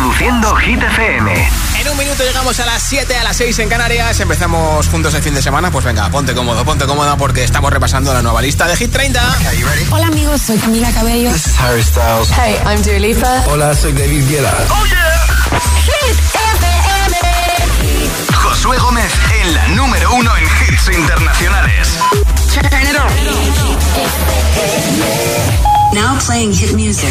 Reproduciendo Hit FM. En un minuto llegamos a las 7, a las 6 en Canarias. Empezamos juntos el fin de semana. Pues venga, ponte cómodo, ponte cómoda porque estamos repasando la nueva lista de Hit 30. Hola amigos, soy Camila Cabello. This is Harry Styles. Hey, I'm Dua Lipa. Hola, soy David Guetta. ¡Oh, yeah! Hit FM. Josué Gómez en la número uno en hits internacionales. Now playing hit music.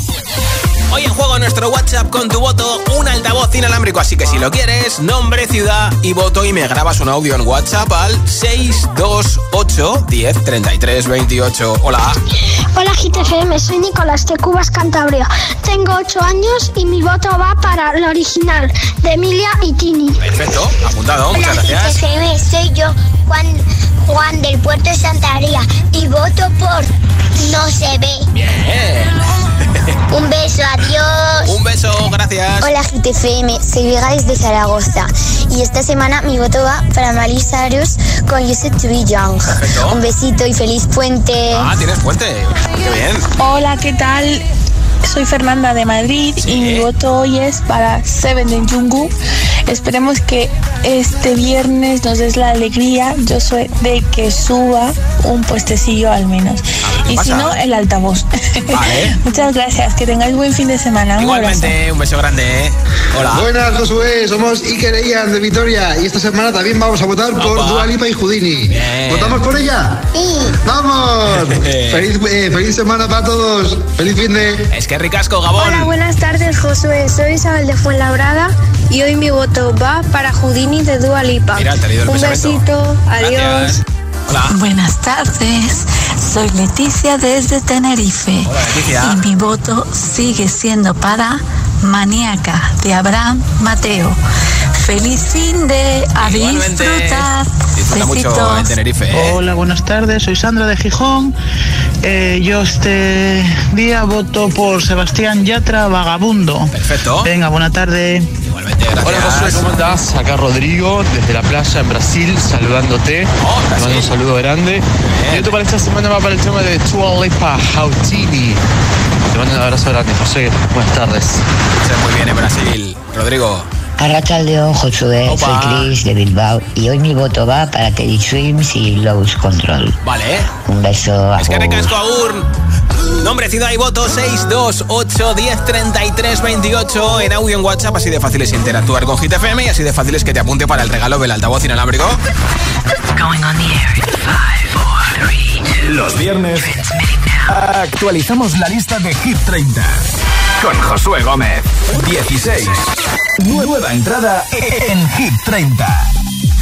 Hoy en juego nuestro WhatsApp con tu voto, un altavoz inalámbrico, así que si lo quieres, nombre, ciudad y voto y me grabas un audio en WhatsApp al 628 10 33 28. Hola. Hola GTFM, soy Nicolás de Cubas, Cantabria. Tengo 8 años y mi voto va para la original de Emilia y Tini. Perfecto, apuntado, Hola, muchas gracias. GTFM, soy yo, Juan, Juan del Puerto de Santaria y voto por No se ve. Bien. Un beso, adiós. Un beso, gracias. Hola GTFM, soy Vega desde Zaragoza y esta semana mi voto va para Miley Cyrus con Used to Be Young. Perfecto. Un besito y feliz puente. Ah, tienes puente. Qué bien. Hola, ¿qué tal? Soy Fernanda de Madrid Sí. y mi voto hoy es para Seven de Jungkook. Esperemos que este viernes nos des la alegría, yo soy de que suba un puestecillo al menos. ¿qué Y si no, el altavoz. Vale. Muchas gracias, que tengáis buen fin de semana. Igualmente, un beso grande. ¿eh? Hola. Buenas, Josué, somos Iker Ian de Vitoria y esta semana también vamos a votar por Opa. Dua Lipa y Houdini. Bien. ¿Votamos por ella? Sí. ¡Vamos! feliz, eh, feliz semana para todos. Feliz fin de... Es que ricasco, Gabón. Hola, buenas tardes Josué, soy Isabel de Fuenlabrada y hoy mi voto va para Houdini de Dua Lipa. Mira, te he leído el Un pensamiento. besito, adiós. Gracias. Hola. Buenas tardes, soy Leticia desde Tenerife Hola, Leticia. y mi voto sigue siendo para Maníaca de Abraham Mateo. Feliz fin de a Igualmente. disfrutar. Disfruta mucho en Tenerife. ¿eh? Hola, buenas tardes. Soy Sandra de Gijón. Eh, yo este día voto por Sebastián Yatra Vagabundo. Perfecto. Venga, buena tarde. Igualmente, gracias. Hola Josué, ¿cómo andás? Acá Rodrigo, desde la playa en Brasil, saludándote. Oh, Te mando un saludo grande. Y otro para esta semana va para el tema de Tua Lipa, Hautini. Te mando un abrazo grande, José. Buenas tardes. Muy bien en Brasil. Rodrigo. Arracha el León, Josué, Opa. soy Chris de Bilbao y hoy mi voto va para Teddy Swims y Lowe's Control. Vale. Un beso. Es que agur. ricasco, Agur. Nombre, ciudad y voto 628 10 33 28 en audio en WhatsApp. Así de fácil es interactuar con Hit FM y así de fácil es que te apunte para el regalo del altavoz inalámbrico. Los viernes actualizamos la lista de Hit 30 con Josué Gómez. 16. Nueva entrada en Hit 30.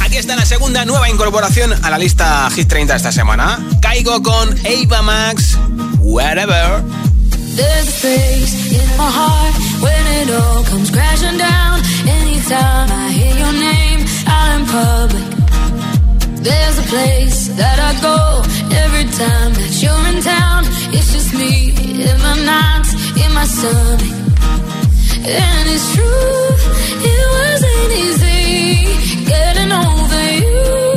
Aquí está la segunda nueva incorporación a la lista Hit 30 esta semana. Caigo con Ava Max, Wherever. There's a place in my heart when it all comes crashing down. Anytime I hear your name out in public. There's a place that I go every time that you're in town. It's just me in my nights, in my stomach. And it's true, it wasn't easy getting over you.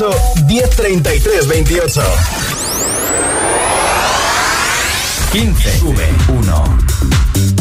628 1033 28. 15. Sube 1.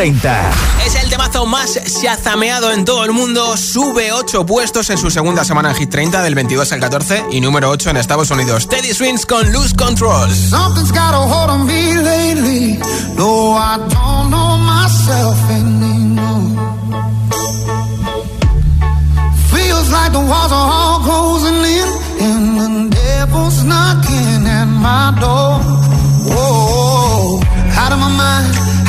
30. Es el temazo más chazameado en todo el mundo. Sube 8 puestos en su segunda semana en Hit 30, del 22 al 14. Y número 8 en Estados Unidos. Teddy Swings con Loose Control. Something's got a hold on me lately. No, I don't know myself anymore. Feels like the walls are all closing in. devil's knocking at my door. Whoa, out of my mind.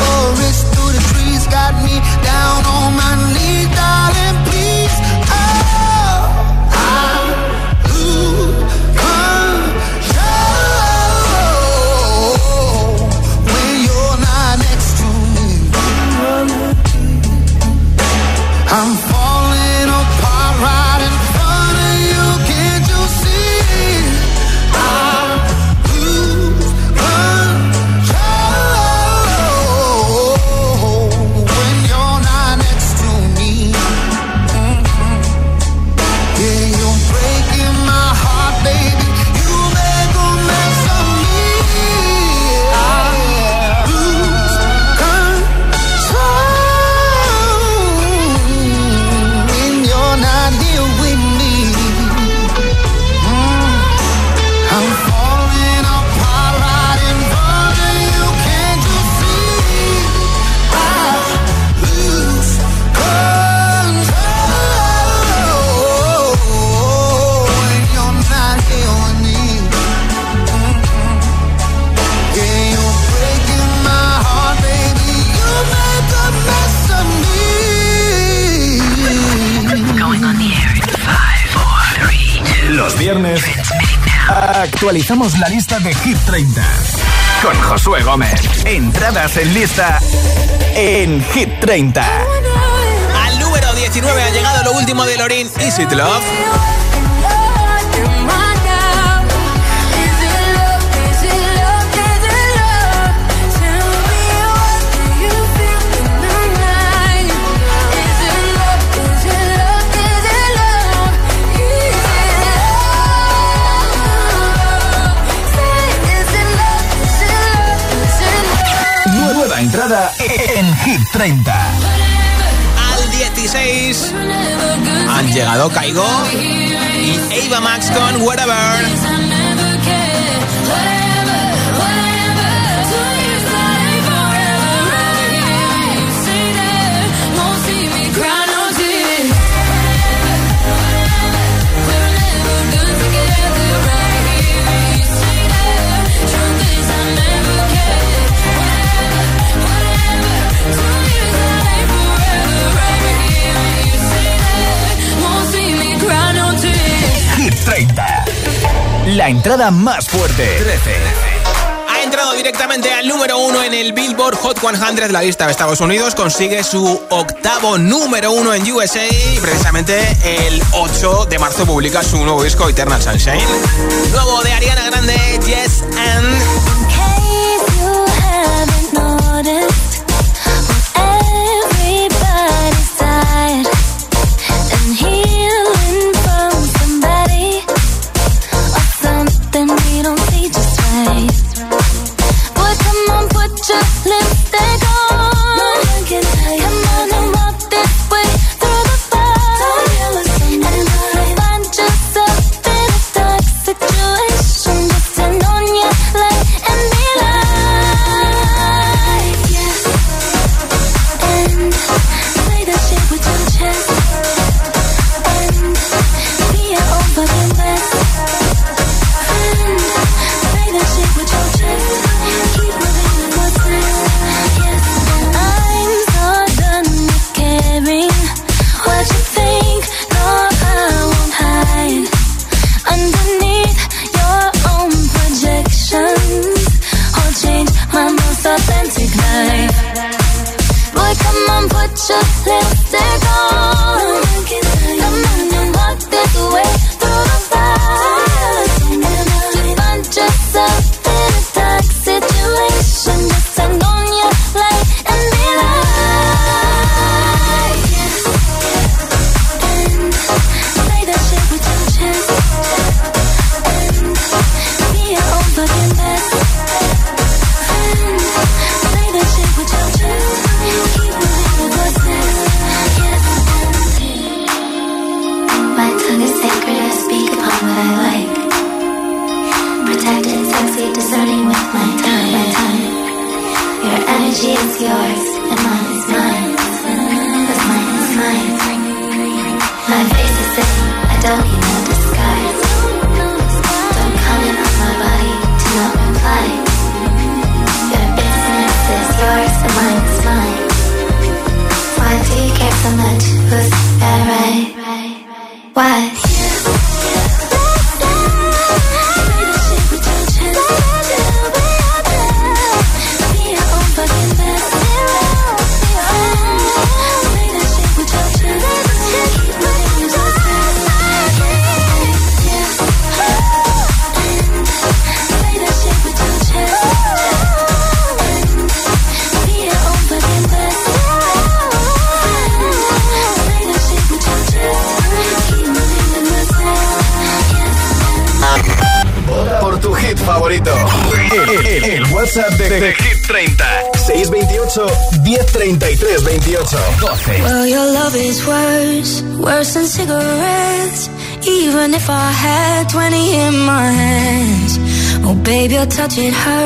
forest through the trees got me down on my Actualizamos la lista de Hit 30 con Josué Gómez. Entradas en lista en Hit 30. Al número 19 ha llegado lo último de Lorin Easy Love. Entrada en Hit 30. Al 16 han llegado Kaigo y Ava Max con Whatever. Entrada más fuerte. 13. Ha entrado directamente al número uno en el Billboard Hot 100 de la lista de Estados Unidos. Consigue su octavo número uno en USA. Y precisamente el 8 de marzo publica su nuevo disco Eternal Sunshine. Nuevo de Ariana Grande, Yes and. It hurts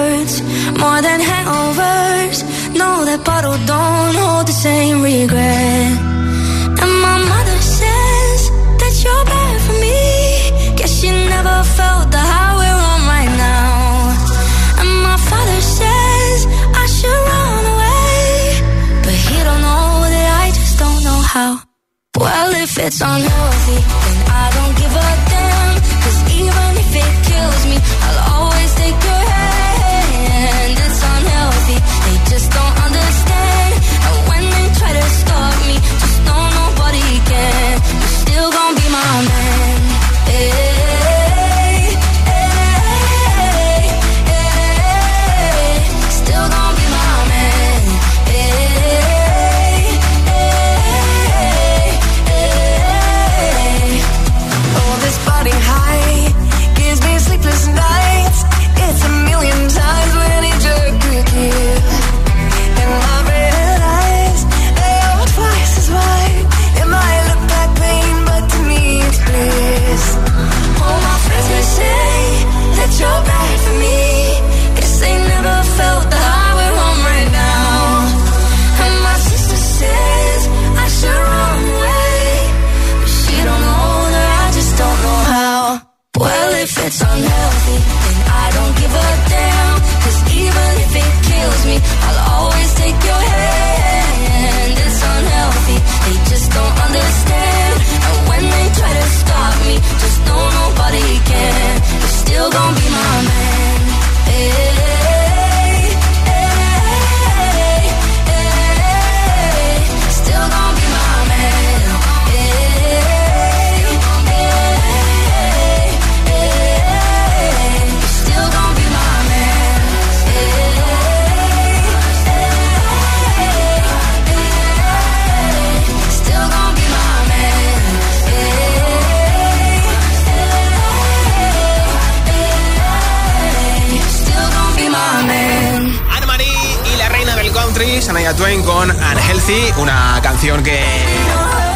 Una canción que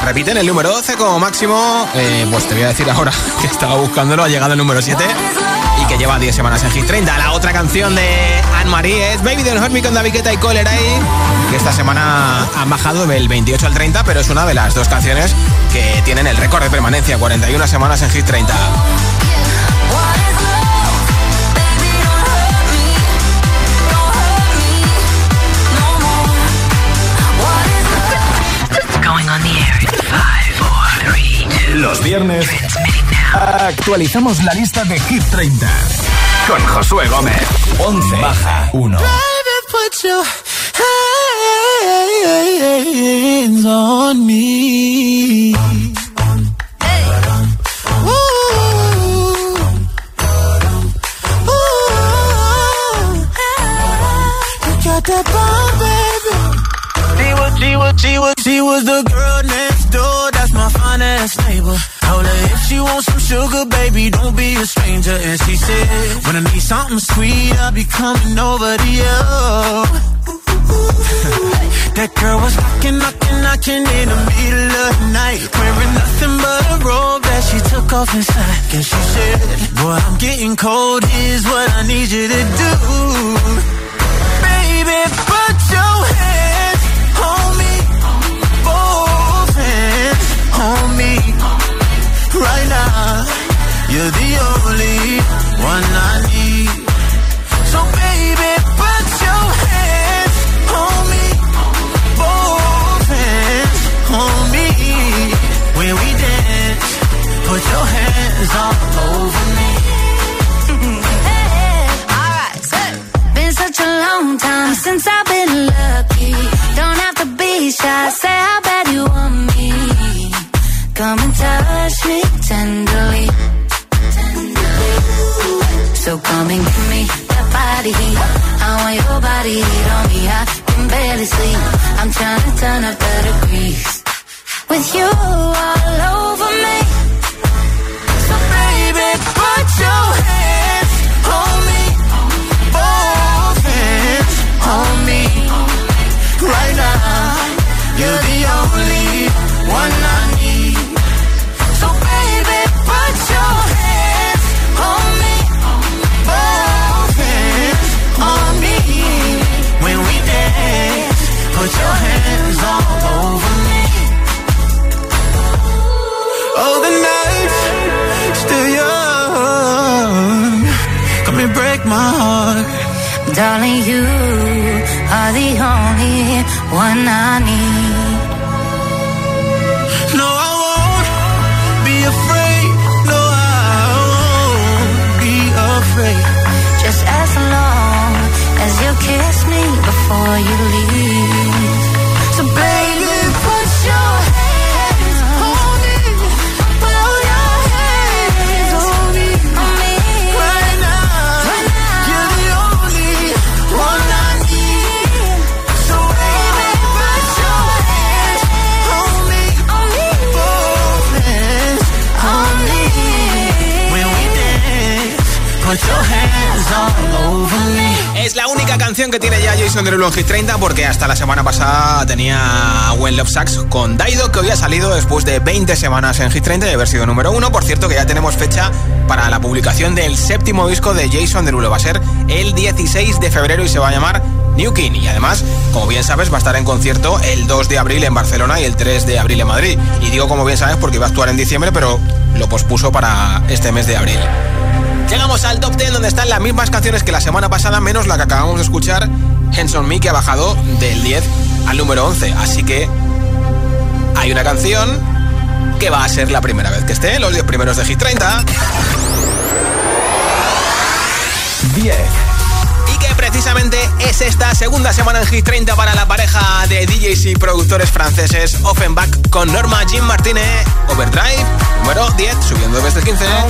repite en el número 12 como máximo. Eh, pues te voy a decir ahora que estaba buscándolo, ha llegado el número 7 y que lleva 10 semanas en Hit 30. La otra canción de Anne-Marie es Baby Don't Hurt Me con David Guetta y Cole ahí, que esta semana han bajado del 28 al 30, pero es una de las dos canciones que tienen el récord de permanencia, 41 semanas en Hit 30. Los viernes actualizamos la lista de Hit 30 con Josué Gómez. 11 baja 1. on me. She was, she was, the girl next door. That's my finest neighbor. Told her if she wants some sugar, baby, don't be a stranger. And she said, when I need something sweet, I'll be coming over to you. that girl was knocking, knocking, knocking in the middle of the night. Wearing nothing but a robe that she took off inside. And she said, boy, I'm getting cold. Here's what I need you to do. Baby, put your hands on me right now. You're the only one I body heat on me. I can barely sleep. I'm trying to turn up the degrees. With you all over me. One I need. No, I won't be afraid. No, I won't be afraid. Just as long as you kiss me before you leave. Que tiene ya Jason Derulo en Hit 30 porque hasta la semana pasada tenía When Love Sucks con Daido que hoy ha salido después de 20 semanas en Hit 30 y haber sido número uno. Por cierto que ya tenemos fecha para la publicación del séptimo disco de Jason Derulo. Va a ser el 16 de febrero y se va a llamar New King. Y además, como bien sabes, va a estar en concierto el 2 de abril en Barcelona y el 3 de abril en Madrid. Y digo como bien sabes porque va a actuar en diciembre, pero lo pospuso para este mes de abril. Llegamos al top 10 donde están las mismas canciones que la semana pasada, menos la que acabamos de escuchar, Henson Me, que ha bajado del 10 al número 11. Así que hay una canción que va a ser la primera vez que esté en los 10 primeros de Hit 30. 10 precisamente es esta segunda semana en Hit 30 para la pareja de DJs y productores franceses Offenbach con Norma Jean Martínez. Overdrive, número 10, subiendo desde el 15. llega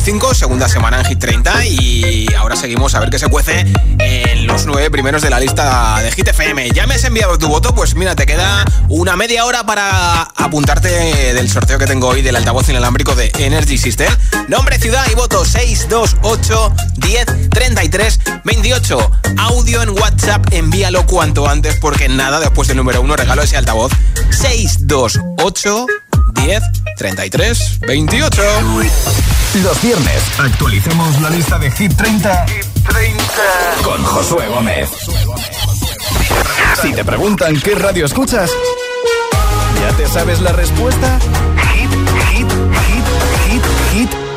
en 5, segunda semana en Hit 30. Y ahora seguimos a ver qué se cuece en los 9 primeros de la lista de Hit FM. ¿Ya me has enviado tu voto? Pues mira, te queda una media hora para apuntarte del sorteo que tengo hoy del altavoz inalámbrico de Energy System. Nombre, ciudad y voto 628 10 33 28. Audio en WhatsApp, envíalo cuanto antes porque nada, después del número 1 regalo ese altavoz 628 10 33 28. Los viernes actualicemos la lista de Hit 30, Hit 30. con Josué Gómez. Si te preguntan qué radio escuchas, ¿ya te sabes la respuesta?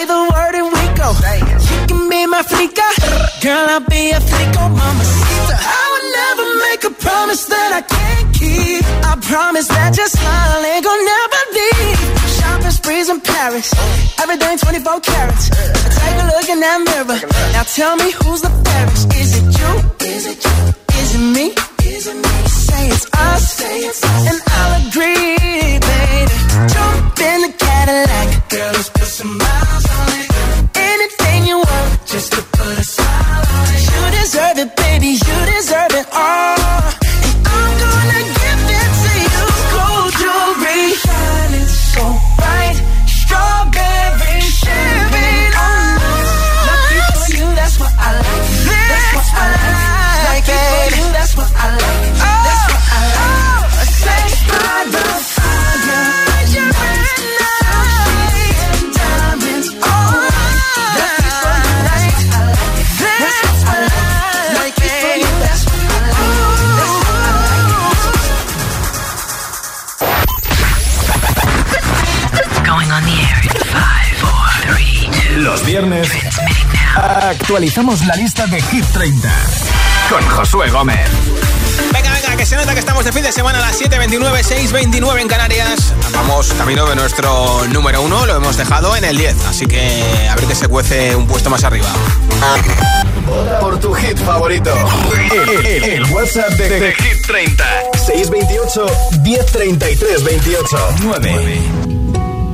Say the word and we go. You can be my flica. Girl, I'll be a flico, mamacita. I would never make a promise that I can't keep. I promise that your smile ain't gonna never leave. Shopping sprees in Paris. Everything 24 carats. Take a look in that mirror. Now tell me who's the fairest. Is it you? Is it you? Is it me? Is it me? Say it's us. Say it's us. And I'll agree, baby. Jump in the Cadillac. Girl, let's put some miles actualizamos la lista de Hit 30 con Josué Gómez. Venga, venga, que se nota que estamos de fin de semana a las 7.29, 6.29 en Canarias. Vamos camino de nuestro número uno, lo hemos dejado en el 10, así que a ver que se cuece un puesto más arriba. Por tu hit favorito. El, el- el WhatsApp de, de Hit 30. 628 1033 28 9.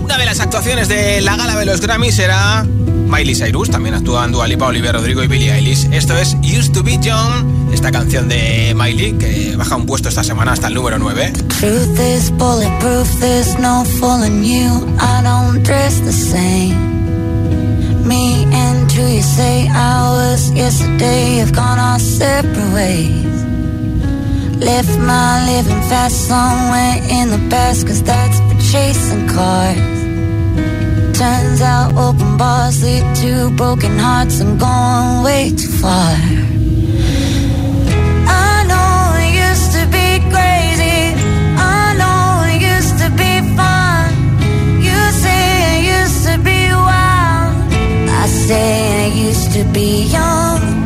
Una de las actuaciones de la gala de los Grammys será Miley Cyrus, también actúan Dua Lipa, Olivia Rodrigo y Billie Eilish. Esto es Used to Be Young, esta canción de Miley que baja un puesto esta semana hasta el número 9. Truth is bulletproof, there's no fooling you. I don't dress the same. Me and who you say I was yesterday have gone our separate ways. Left my living fast somewhere in the past, cause that's for chasing cars. Turns out open bars lead to broken hearts. I'm going way too far. I know it used to be crazy. I know it used to be fun. You say it used to be wild. I say I used to be young.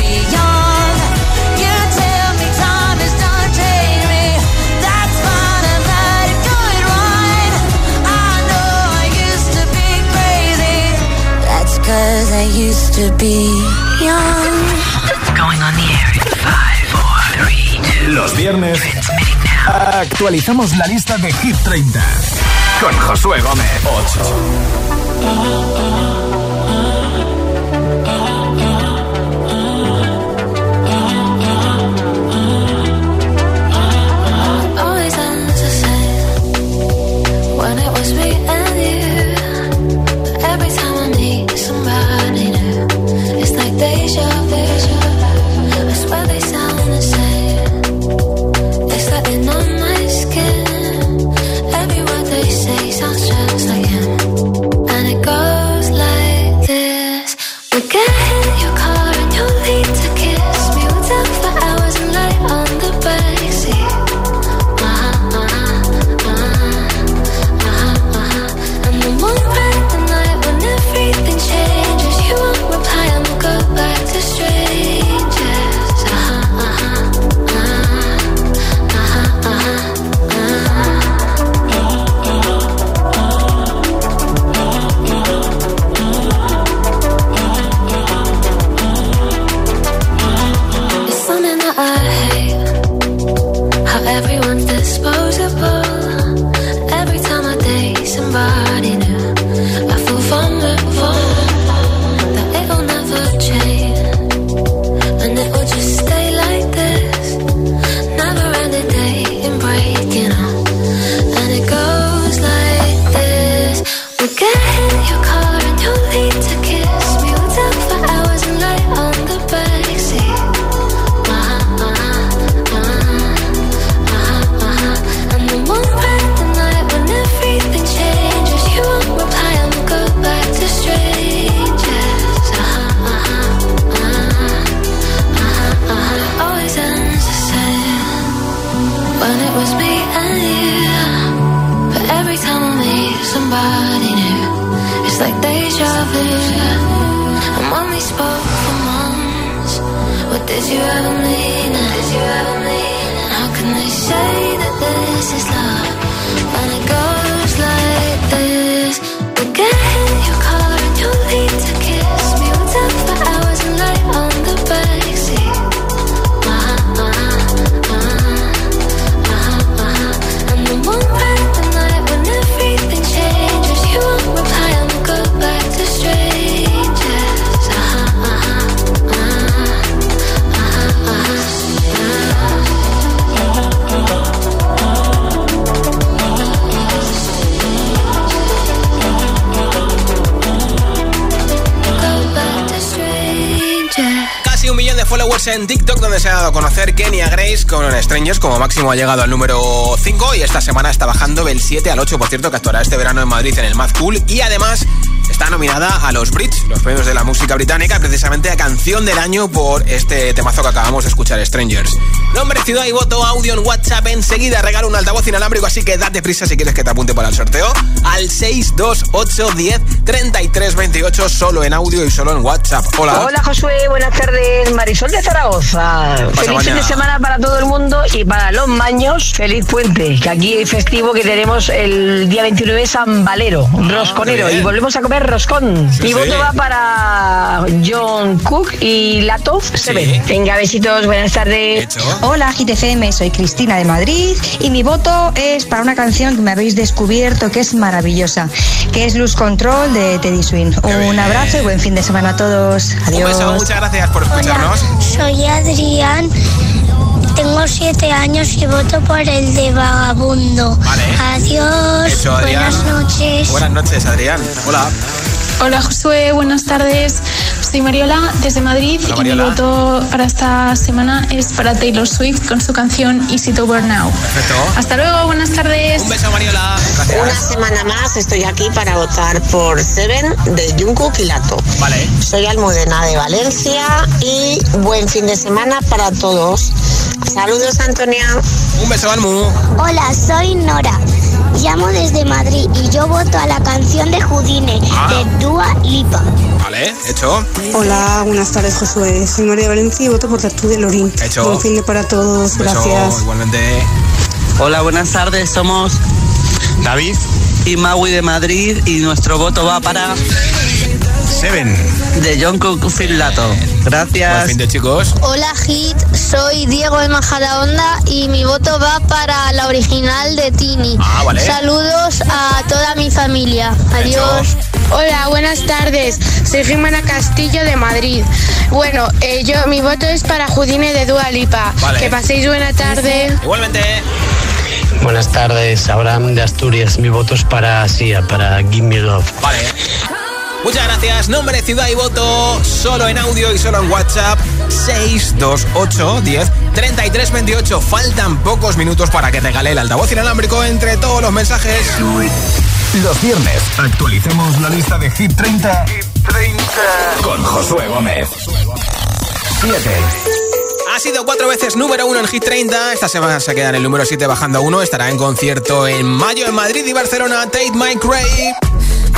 young. Those wasted nights are not wasted. I remember everyone. I know I I used to be young. Going on the air in 5, 4, 3, 2. Los viernes actualizamos la lista de Hit 30 con Josué Gómez. 8. Always ends the same when it was me and you. En TikTok donde se ha dado a conocer Kenya Grace con Strangers como máximo ha llegado al número 5 y esta semana está bajando del 7 al 8 por cierto que actuará este verano en Madrid en el Mad Cool y además está nominada a los Brits, los premios de la música británica, precisamente a canción del año por este temazo que acabamos de escuchar, Strangers. Nombre, ciudad y voto, audio en WhatsApp. Enseguida regalo un altavoz inalámbrico, así que date prisa si quieres que te apunte para el sorteo. Al 628 10 33 28, solo en audio y solo en WhatsApp. Hola. Hola Josué, buenas tardes. Marisol de Zaragoza. Feliz fin de semana para todo el mundo y para los maños, feliz puente. Que aquí hay festivo que tenemos el día 29 San Valero, rosconero. Ah, bien. Y volvemos a comer roscón. Sí, Mi sí. voto va para John Cook y Lato Seven. Venga, besitos, buenas tardes. Hola GTFM, soy Cristina de Madrid y mi voto es para una canción que me habéis descubierto que es maravillosa, que es Luz Control de Teddy Swing. Un abrazo y buen fin de semana a todos. Un Adiós. beso, muchas gracias por escucharnos. Soy Adrián, tengo siete años y voto por el de Vagabundo. Adiós, Hecho, Adrián. buenas noches. Buenas noches, Adrián. Hola. Hola Josué, buenas tardes. Soy Mariola desde Madrid Hola, y mi voto para esta semana es para Taylor Swift con su canción Is It Over Now. Perfecto. Hasta luego, buenas tardes. Un beso, Mariola. Una semana más estoy aquí para votar por Seven de Jungkook y Lato. Vale. Soy Almudena de Valencia y buen fin de semana para todos. Saludos, Antonia. Un beso, Almu. Hola, soy Nora. Llamo desde Madrid y yo voto a la canción de Judine Ah. de Dua Lipa. Vale, hecho. Hola, buenas tardes Josué. Soy María Valencia y voto por Tertulia Lorín. Hecho. Buen fin de para todos. Beso, Gracias. igualmente. Hola, buenas tardes. Somos David y Maui de Madrid y nuestro voto va para Seven. De John Cook Filato. Gracias. Buen fin de chicos. Hola Hit, soy Diego de Majadahonda y mi voto va para la original de Tini. Ah, vale. Saludos a toda mi familia. Adiós. Hola, buenas tardes. Soy Jimena Castillo de Madrid. Bueno, eh, yo mi voto es para Judine de Dua Lipa. Vale. Que paséis buena tarde. Igualmente. Buenas tardes, Abraham de Asturias. Mi voto es para Sia, para Give Me Love. Vale. Muchas gracias. Nombre, ciudad y voto solo en audio y solo en WhatsApp 628 10 33 28. Faltan pocos minutos para que regale el altavoz inalámbrico entre todos los mensajes. Los viernes actualicemos la lista de Hit 30, con Josué Gómez. 7. Ha sido cuatro veces número uno en Hit 30. Esta semana se queda en el número 7 bajando a uno. Estará en concierto en mayo en Madrid y Barcelona. Tate Mike Ray.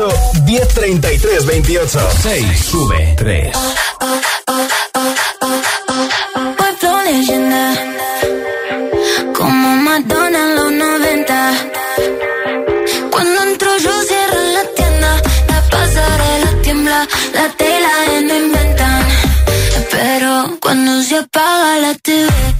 628 1033 28. 6 sube 3. Voy flow leyenda Como Madonna en los 90 Cuando entro yo cierro la tienda La pasarela tiembla La tela no inventan Pero cuando se apaga la TV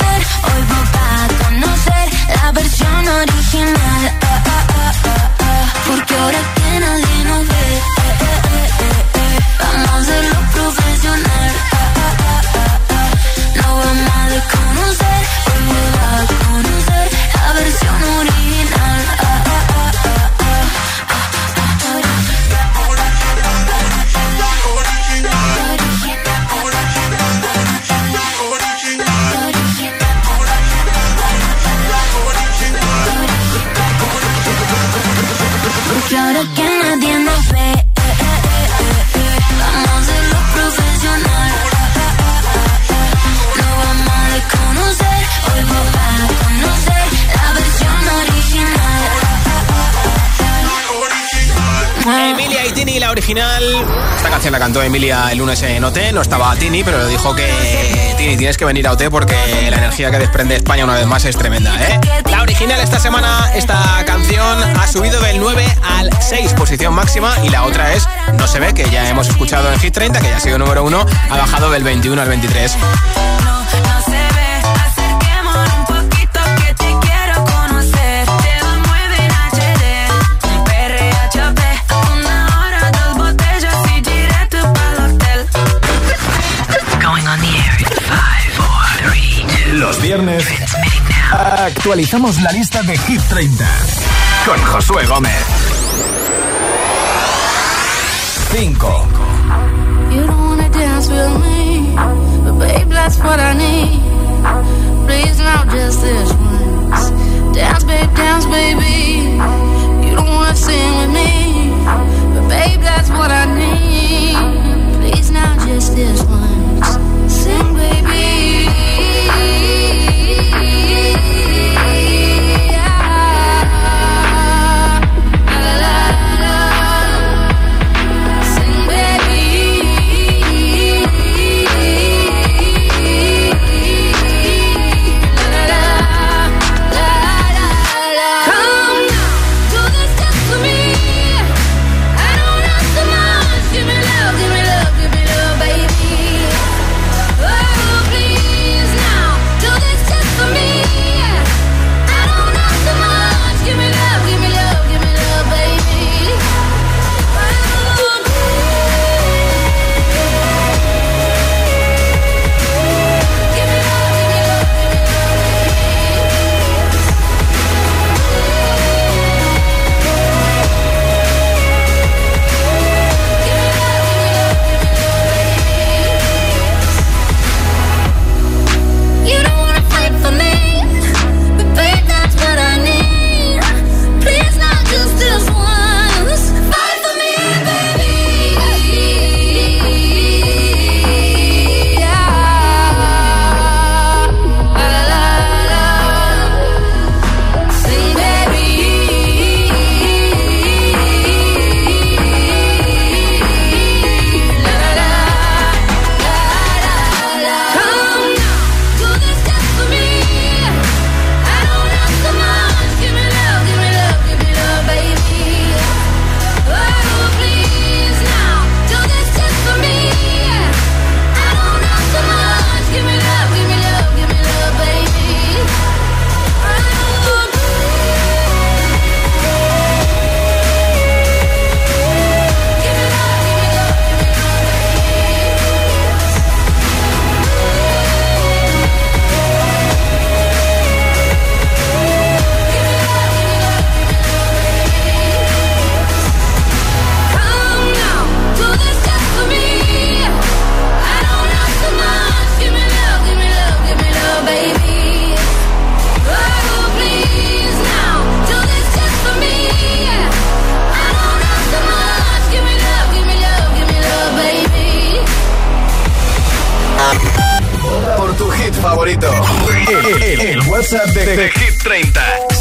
a desconocer Hoy vas a conocer La versión original original. Esta canción la cantó Emilia el lunes en OT. No estaba Tini, pero le dijo que Tini tienes que venir a OT porque la energía que desprende España una vez más es tremenda. ¿eh?". La original esta semana, esta canción ha subido del 9 al 6, posición máxima. Y la otra es No se ve, que ya hemos escuchado en Hit 30, que ya ha sido número 1, ha bajado del 21 al 23. viernes actualizamos la lista de Hit 30 con Josué Gómez. 5. You don't wanna dance with me, but babe, that's what I need. Please now just this once. Dance, babe, dance, baby. You don't wanna sing with me, but babe, that's what I need. Please now just this once. Sing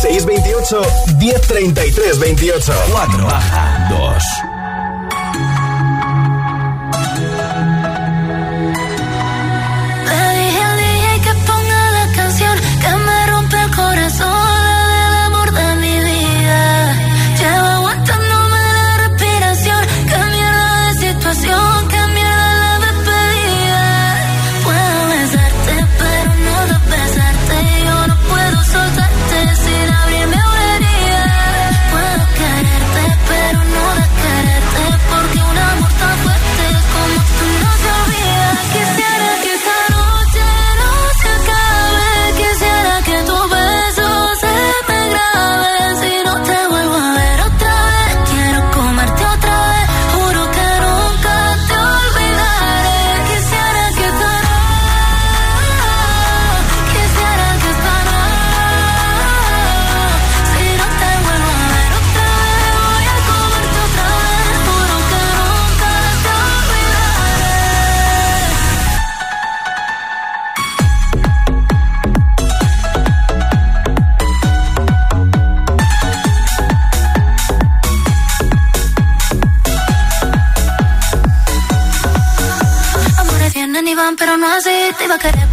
628 1033 28 4 baja 2 Te iba a querer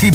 Hit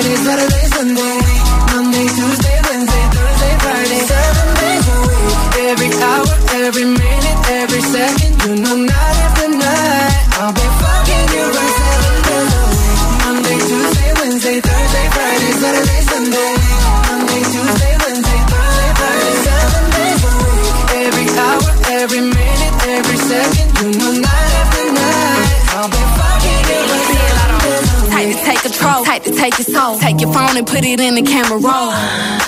Sunday. Monday, Tuesday, Wednesday, Thursday, Friday. Seven days a week. Every hour, every minute, to take your soul. Take your phone and put it in the camera roll.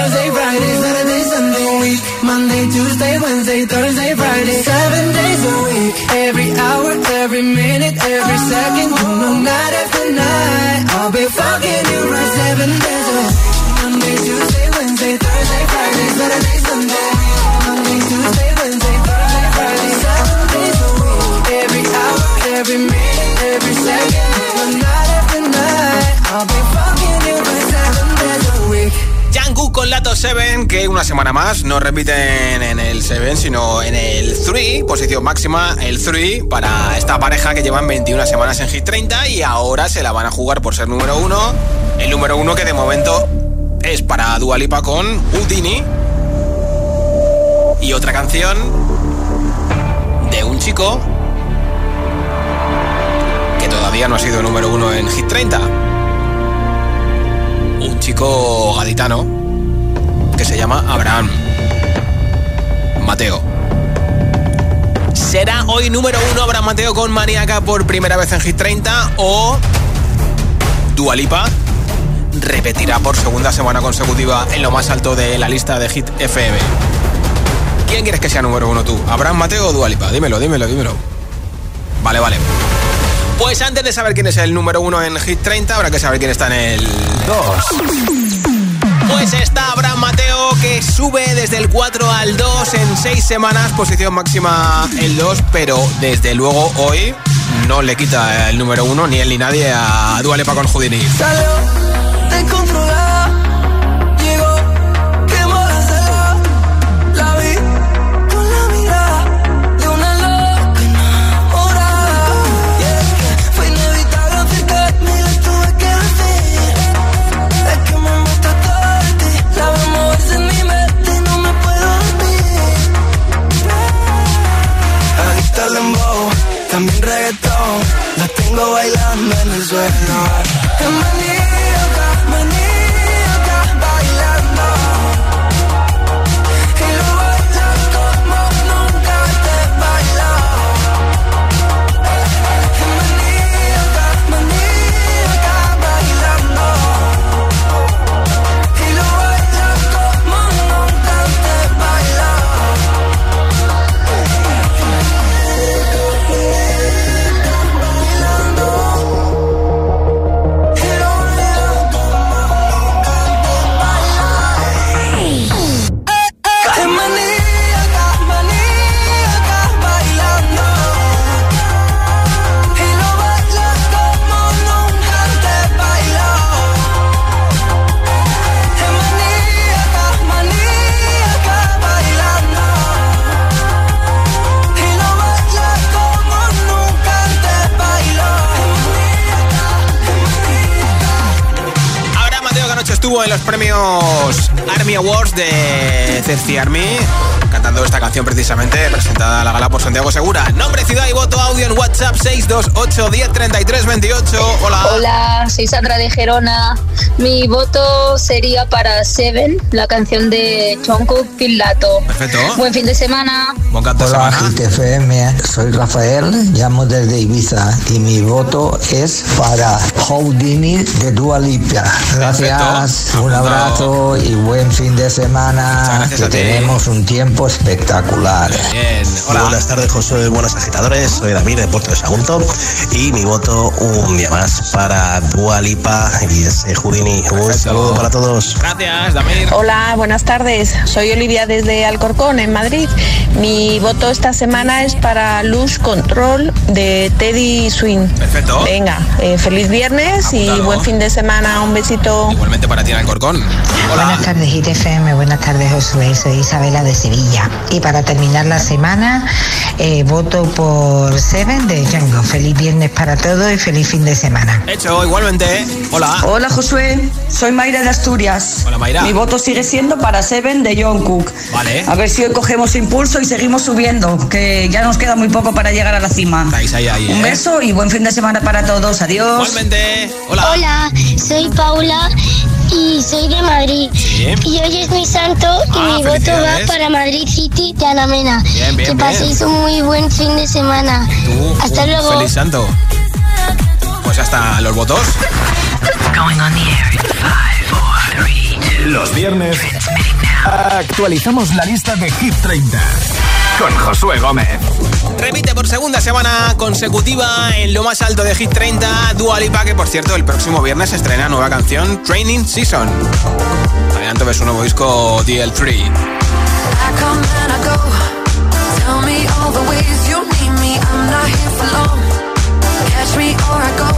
Tuesday, Wednesday, Thursday, Friday, seven days a week. Every hour, every minute, every second, you know, night after night, I'll be fucking you right seven days a week. Monday, Tuesday, Wednesday, Thursday, que una semana más no repiten en el 7, sino en el 3, posición máxima, el 3, para esta pareja que llevan 21 semanas en Hit 30 y ahora se la van a jugar por ser número 1. El número 1 que de momento es para Dualipa con Houdini. Y otra canción de un chico que todavía no ha sido número 1 en Hit 30. un chico gaditano que se llama Abraham Mateo. ¿Será hoy número uno Abraham Mateo con Maniaca por primera vez en Hit 30 o Dualipa repetirá por segunda semana consecutiva en lo más alto de la lista de Hit FM? ¿Quién quieres que sea número uno tú? ¿Abraham Mateo o Dualipa? Dímelo, dímelo, dímelo. Vale, vale. Pues antes de saber quién es el número uno en Hit 30, habrá que saber quién está en el 2. Pues está Abraham Mateo que sube desde el 4 al 2 en 6 semanas, posición máxima el 2, pero desde luego hoy no le quita el número 1 ni él ni nadie a Dualepa con Houdini. La tengo bailando en el suelo. Awards de Cerci Army cantando esta canción precisamente presentada a la gala por Santiago Segura. Nombre, ciudad y voto audio en WhatsApp 628 1033 28. Hola. Hola, soy Sandra de Gerona. Mi voto sería para Seven, la canción de Jungkook Pilato. Perfecto. Buen fin de semana. Hola, semana. Hit FM. Soy Rafael, llamo desde Ibiza y mi voto es para Houdini de Dua Lipa. Gracias, Perfecto. un abrazo y buen fin de semana. Que tenemos un tiempo espectacular. Bien, Hola. Buenas tardes, José. Buenas agitadores. Soy David de Puerto de Sagunto y mi voto un día más para Dua Lipa y ese Houdini. Un saludo para todos. Gracias, Damir. Hola, buenas tardes. Soy Olivia desde Alcorcón, en Madrid. Mi voto esta semana es para Luz Control de Teddy Swing. Perfecto. Venga, eh, feliz viernes y buen fin de semana. Un besito. Igualmente para ti en Alcorcón. Buenas tardes, ITFM. Buenas tardes, Josué. Soy Isabela de Sevilla. Y para terminar la semana, eh, voto por Seven de Django. Feliz viernes para todos y feliz fin de semana. Hecho, igualmente. Hola. Hola Josué, soy Mayra de Asturias. Hola, Mayra. Mi voto sigue siendo para Seven de John Cook. Vale. A ver si hoy cogemos impulso y seguimos subiendo, que ya nos queda muy poco para llegar a la cima. Estáis ahí, ahí, Un ¿eh? beso y buen fin de semana para todos. Adiós. Igualmente. Hola. Hola, soy Paula y soy de Madrid. Sí. Y hoy es mi santo y Ah, mi voto va para Madrid City de Ana Mena. Bien, bien, que paséis bien. un muy buen fin de semana. Tú, Hasta un luego. Feliz santo. Pues hasta los votos. Los viernes actualizamos la lista de Hit 30 con Josué Gómez. Repite por segunda semana consecutiva en lo más alto de Hit 30 Dua Lipa, que por cierto el próximo viernes estrena nueva canción Training Season. Adelanto de su nuevo disco DL3. I come and I go. Tell me all the ways you need me. I'm not here for long. Catch me or I go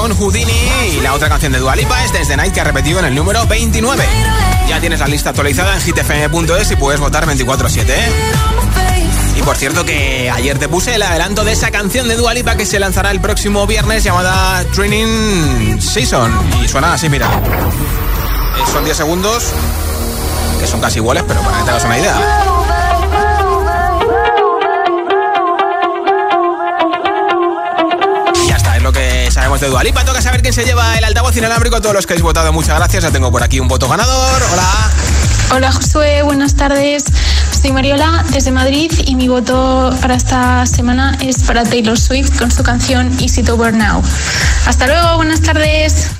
con Houdini y la otra canción de Dua Lipa es Desde Night que ha repetido en el número 29. Ya tienes la lista actualizada en hitfm.es y puedes votar 24-7. ¿eh? Y por cierto que ayer te puse el adelanto de esa canción de Dua Lipa que se lanzará el próximo viernes llamada Training Season. Y suena así, mira. Eh, son 10 segundos que son casi iguales, pero para que te hagas una idea. Sabemos de Dualipa. Toca saber quién se lleva el altavoz inalámbrico. A todos los que habéis votado, muchas gracias. Ya tengo por aquí un voto ganador. Hola. Hola Josué, buenas tardes. Soy Mariola desde Madrid y mi voto para esta semana es para Taylor Swift con su canción Easy to Over Now. Hasta luego, buenas tardes.